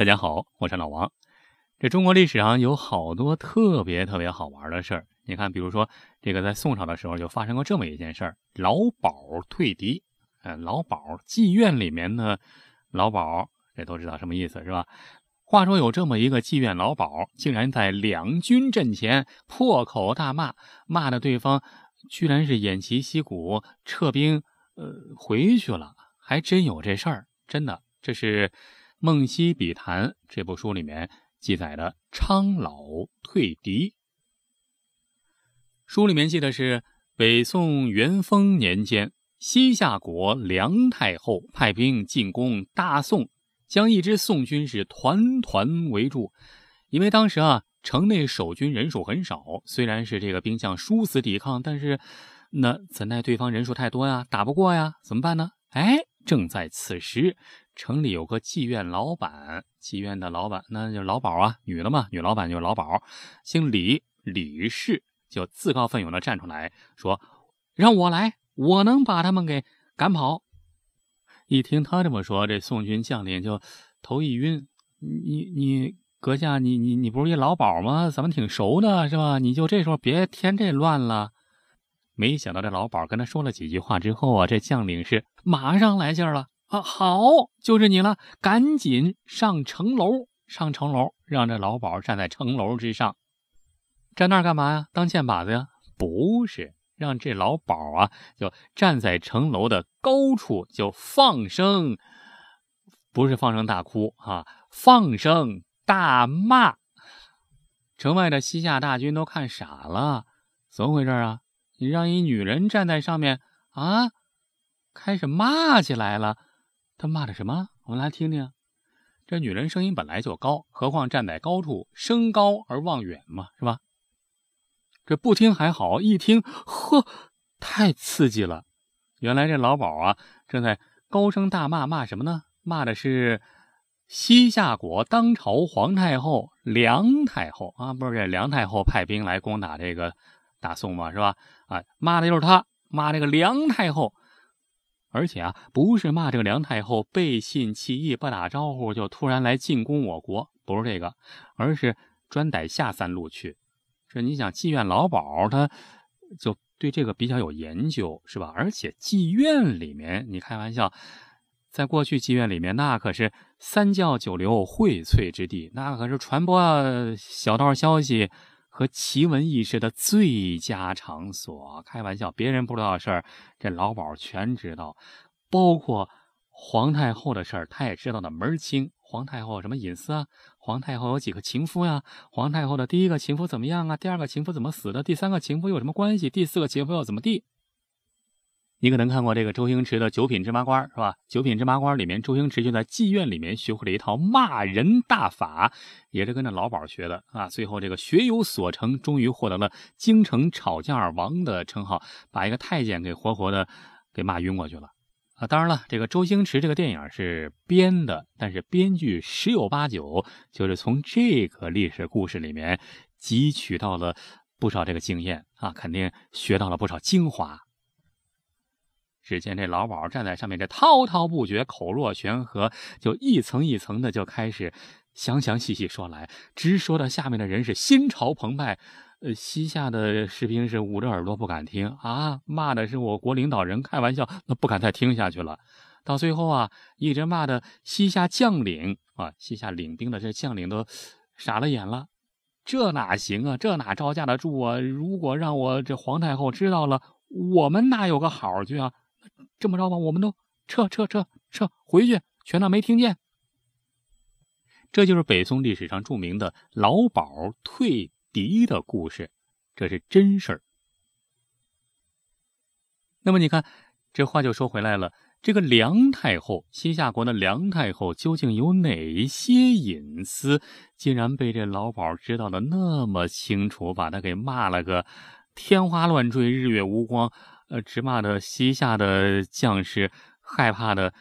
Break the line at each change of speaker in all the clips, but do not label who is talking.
大家好，我是老王。这中国历史上有好多特别特别好玩的事儿。你看，比如说这个在宋朝的时候就发生过这么一件事儿：老鸨退敌。呃，老鸨妓院里面的老鸨，这都知道什么意思是吧？话说有这么一个妓院老鸨，竟然在两军阵前破口大骂，骂的对方居然是偃旗息鼓撤兵，呃，回去了。还真有这事儿，真的，这是《梦溪笔谈》这部书里面。记载的昌老退敌。书里面记的是北宋元丰年间，西夏国梁太后派兵进攻大宋，将一支宋军是团团围住。因为当时啊，城内守军人数很少，虽然是这个兵将殊死抵抗，但是那怎奈对方人数太多呀，打不过呀，怎么办呢？哎。正在此时，城里有个妓院老板，妓院的老板那就是老鸨啊，女的嘛，女老板就是老鸨，姓李，李氏就自告奋勇的站出来说：“让我来，我能把他们给赶跑。”一听他这么说，这宋军将领就头一晕：“你你阁下，你你你不是一老鸨吗？怎么挺熟的，是吧？你就这时候别添这乱了。”没想到这老鸨跟他说了几句话之后啊，这将领是马上来劲了啊！好，就是你了，赶紧上城楼，上城楼，让这老鸨站在城楼之上，站那儿干嘛呀？当箭靶子呀？不是，让这老鸨啊，就站在城楼的高处，就放声，不是放声大哭啊，放声大骂。城外的西夏大军都看傻了，怎么回事啊？你让一女人站在上面啊，开始骂起来了。他骂的什么？我们来听听。这女人声音本来就高，何况站在高处，升高而望远嘛，是吧？这不听还好，一听，呵，太刺激了。原来这老鸨啊，正在高声大骂，骂什么呢？骂的是西夏国当朝皇太后梁太后啊，不是这梁太后派兵来攻打这个。大宋嘛，是吧？啊，骂的就是他，骂这个梁太后，而且啊，不是骂这个梁太后背信弃义、不打招呼就突然来进攻我国，不是这个，而是专逮下三路去。这你想，妓院老鸨他就对这个比较有研究，是吧？而且妓院里面，你开玩笑，在过去妓院里面，那可是三教九流荟萃之地，那可是传播小道消息。和奇闻异事的最佳场所，开玩笑，别人不知道的事儿，这老鸨全知道，包括皇太后的事儿，他也知道的门儿清。皇太后什么隐私啊？皇太后有几个情夫呀？皇太后的第一个情夫怎么样啊？第二个情夫怎么死的？第三个情夫有什么关系？第四个情夫又怎么地？你可能看过这个周星驰的《九品芝麻官》，是吧？《九品芝麻官》里面，周星驰就在妓院里面学会了一套骂人大法，也是跟着老鸨学的啊。最后这个学有所成，终于获得了京城吵架王的称号，把一个太监给活活的给骂晕过去了啊。当然了，这个周星驰这个电影是编的，但是编剧十有八九就是从这个历史故事里面汲取到了不少这个经验啊，肯定学到了不少精华。只见这老鸨站在上面，这滔滔不绝，口若悬河，就一层一层的就开始详详细细说来，直说到下面的人是心潮澎湃。呃，西夏的士兵是捂着耳朵不敢听啊，骂的是我国领导人，开玩笑，那不敢再听下去了。到最后啊，一直骂的西夏将领啊，西夏领兵的这将领都傻了眼了。这哪行啊？这哪招架得住啊？如果让我这皇太后知道了，我们哪有个好去啊？这么着吧，我们都撤撤撤撤回去，全当没听见。这就是北宋历史上著名的老鸨退敌的故事，这是真事儿。那么你看，这话就说回来了，这个梁太后，西夏国的梁太后，究竟有哪些隐私，竟然被这老鸨知道的那么清楚，把他给骂了个天花乱坠，日月无光。呃，直骂的西夏的将士害怕的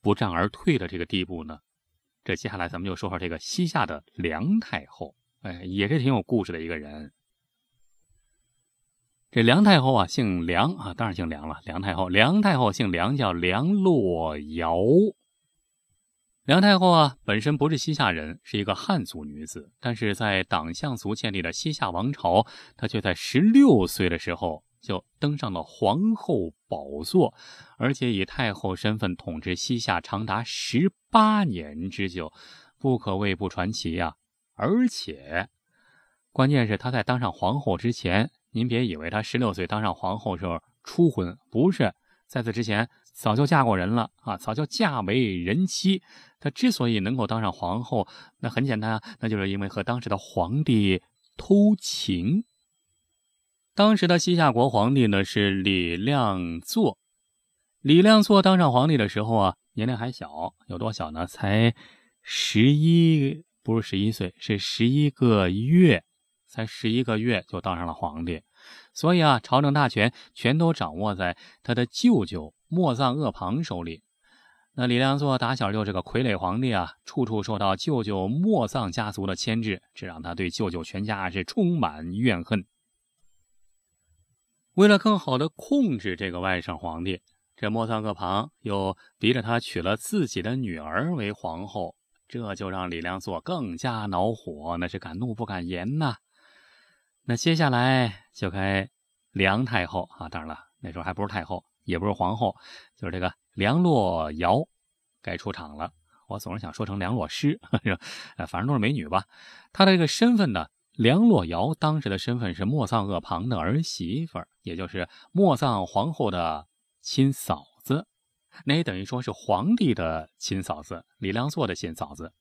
不战而退的这个地步呢？这接下来咱们就说说这个西夏的梁太后，哎，也是挺有故事的一个人。这梁太后啊，姓梁啊，当然姓梁了。梁太后，梁太后姓梁，叫梁洛瑶。梁太后啊，本身不是西夏人，是一个汉族女子，但是在党项族建立的西夏王朝，她却在十六岁的时候就登上了皇后宝座，而且以太后身份统治西夏长达十八年之久，不可谓不传奇呀。而且，关键是她在当上皇后之前，您别以为她十六岁当上皇后时候初婚，不是，在此之前。早就嫁过人了啊！早就嫁为人妻。她之所以能够当上皇后，那很简单啊，那就是因为和当时的皇帝偷情。当时的西夏国皇帝呢是李亮祚。李亮祚当上皇帝的时候啊，年龄还小，有多小呢？才十一，不是十一岁，是十一个月，才十一个月就当上了皇帝。所以啊，朝政大权全都掌握在他的舅舅。莫藏鄂旁手里，那李亮祚打小就是个傀儡皇帝啊，处处受到舅舅莫藏家族的牵制，这让他对舅舅全家是充满怨恨。为了更好的控制这个外甥皇帝，这莫藏鄂旁又逼着他娶了自己的女儿为皇后，这就让李亮祚更加恼火，那是敢怒不敢言呐。那接下来就该梁太后啊，当然了，那时候还不是太后。也不是皇后，就是这个梁洛瑶该出场了。我总是想说成梁洛施，反正都是美女吧。她的这个身份呢，梁洛瑶当时的身份是莫藏鄂旁的儿媳妇，也就是莫藏皇后的亲嫂子，那也等于说是皇帝的亲嫂子，李亮祚的亲嫂子。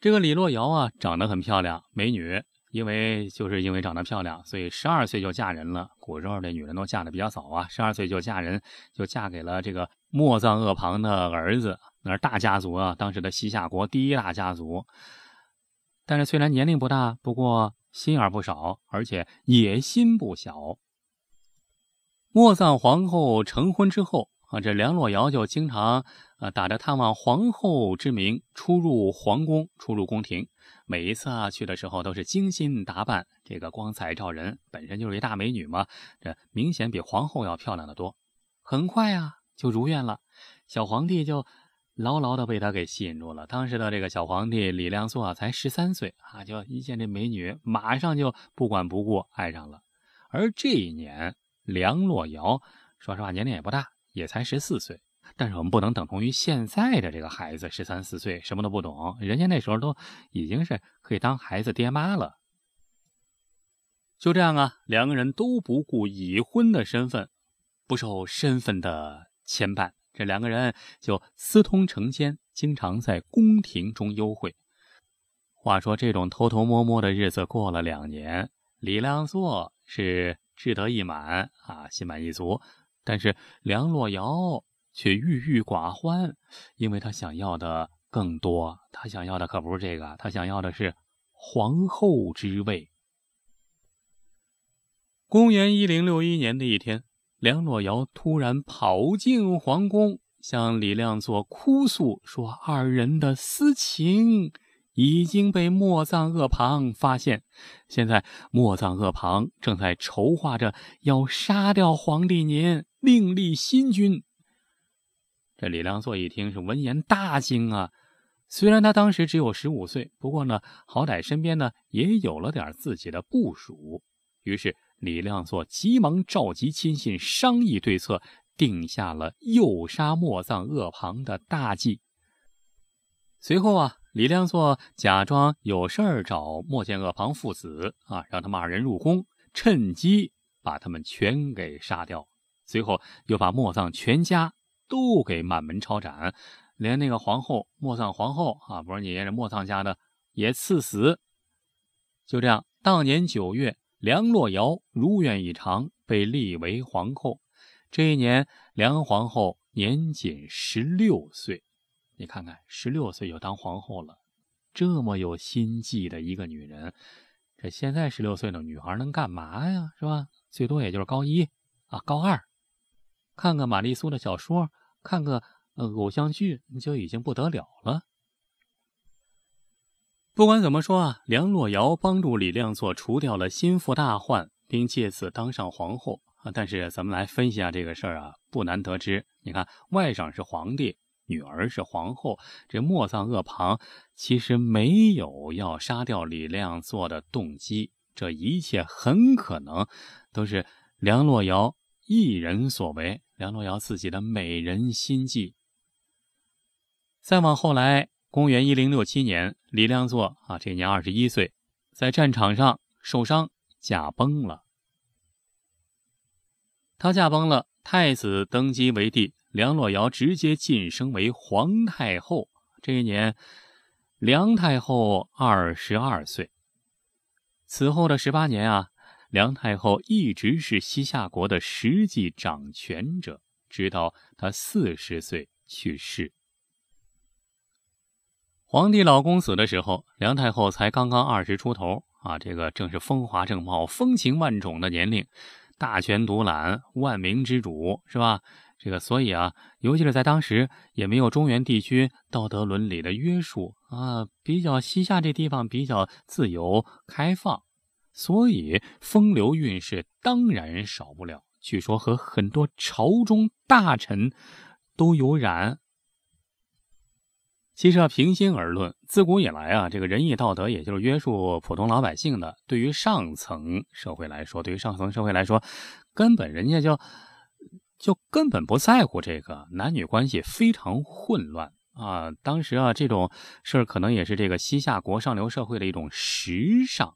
这个李洛瑶啊，长得很漂亮，美女。因为就是因为长得漂亮，所以十二岁就嫁人了。古时候这女人都嫁的比较早啊，十二岁就嫁人，就嫁给了这个莫藏鄂旁的儿子，那是大家族啊，当时的西夏国第一大家族。但是虽然年龄不大，不过心眼不少，而且野心不小。莫藏皇后成婚之后啊，这梁洛瑶就经常啊打着探望皇后之名出入皇宫，出入宫廷。每一次啊去的时候都是精心打扮，这个光彩照人，本身就是一大美女嘛，这明显比皇后要漂亮的多。很快啊就如愿了，小皇帝就牢牢的被他给吸引住了。当时的这个小皇帝李亮素啊才十三岁啊，就一见这美女，马上就不管不顾爱上了。而这一年，梁洛瑶说实话年龄也不大，也才十四岁。但是我们不能等同于现在的这个孩子，十三四岁什么都不懂，人家那时候都已经是可以当孩子爹妈了。就这样啊，两个人都不顾已婚的身份，不受身份的牵绊，这两个人就私通成奸，经常在宫廷中幽会。话说这种偷偷摸摸的日子过了两年，李亮祚是志得意满啊，心满意足，但是梁洛瑶。却郁郁寡欢，因为他想要的更多。他想要的可不是这个，他想要的是皇后之位。公元一零六一年的一天，梁洛瑶突然跑进皇宫，向李亮作哭诉说：“二人的私情已经被莫藏鄂旁发现，现在莫藏鄂旁正在筹划着要杀掉皇帝您，另立新君。”这李良作一听是闻言大惊啊！虽然他当时只有十五岁，不过呢，好歹身边呢也有了点自己的部署。于是李亮作急忙召集亲信商议对策，定下了诱杀莫藏鄂旁的大计。随后啊，李亮作假装有事儿找莫见鄂旁父子啊，让他们二人入宫，趁机把他们全给杀掉。随后又把莫藏全家。都给满门抄斩，连那个皇后莫藏皇后啊，不是你这莫藏家的也赐死。就这样，当年九月，梁洛瑶如愿以偿被立为皇后。这一年，梁皇后年仅十六岁。你看看，十六岁就当皇后了，这么有心计的一个女人，这现在十六岁的女孩能干嘛呀？是吧？最多也就是高一啊，高二，看看玛丽苏的小说。看个呃偶像剧就已经不得了了。不管怎么说啊，梁洛瑶帮助李亮做除掉了心腹大患，并借此当上皇后啊。但是咱们来分析下这个事儿啊，不难得知，你看外甥是皇帝，女儿是皇后，这莫藏恶旁，其实没有要杀掉李亮做的动机。这一切很可能都是梁洛瑶一人所为，梁洛瑶自己的美人心计。再往后来，公元一零六七年，李亮作啊，这年二十一岁，在战场上受伤，驾崩了。他驾崩了，太子登基为帝，梁洛瑶直接晋升为皇太后。这一年，梁太后二十二岁。此后的十八年啊，梁太后一直是西夏国的实际掌权者，直到她四十岁去世。皇帝老公死的时候，梁太后才刚刚二十出头啊，这个正是风华正茂、风情万种的年龄，大权独揽、万民之主，是吧？这个所以啊，尤其是在当时，也没有中原地区道德伦理的约束啊，比较西夏这地方比较自由开放，所以风流韵事当然少不了。据说和很多朝中大臣都有染。其实啊，平心而论，自古以来啊，这个仁义道德也就是约束普通老百姓的。对于上层社会来说，对于上层社会来说，根本人家就。就根本不在乎这个男女关系非常混乱啊！当时啊，这种事儿可能也是这个西夏国上流社会的一种时尚，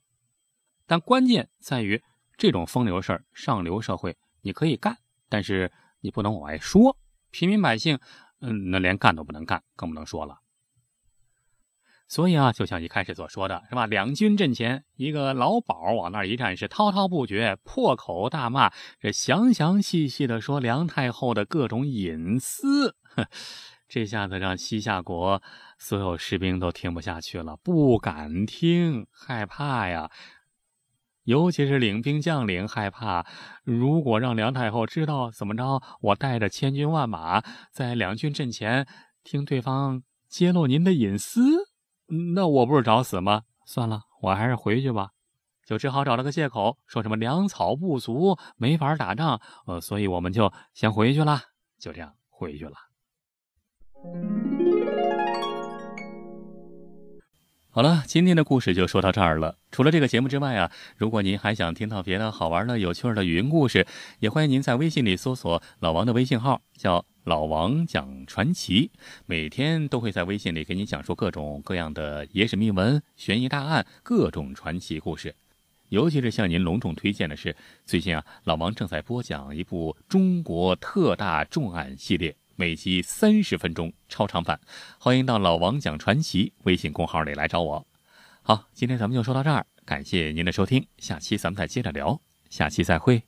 但关键在于这种风流事儿，上流社会你可以干，但是你不能往外说。平民百姓，嗯，那连干都不能干，更不能说了。所以啊，就像一开始所说的是吧？两军阵前，一个老鸨往那儿一站，是滔滔不绝，破口大骂，这详详细细的说梁太后的各种隐私。这下子让西夏国所有士兵都听不下去了，不敢听，害怕呀。尤其是领兵将领害怕，如果让梁太后知道怎么着，我带着千军万马在两军阵前听对方揭露您的隐私。那我不是找死吗？算了，我还是回去吧，就只好找了个借口，说什么粮草不足，没法打仗，呃，所以我们就先回去了，就这样回去了。好了，今天的故事就说到这儿了。除了这个节目之外啊，如果您还想听到别的好玩的、有趣的语音故事，也欢迎您在微信里搜索老王的微信号，叫老王讲传奇，每天都会在微信里给你讲述各种各样的野史秘闻、悬疑大案、各种传奇故事。尤其是向您隆重推荐的是，最近啊，老王正在播讲一部中国特大重案系列。每集三十分钟超长版，欢迎到老王讲传奇微信公号里来找我。好，今天咱们就说到这儿，感谢您的收听，下期咱们再接着聊，下期再会。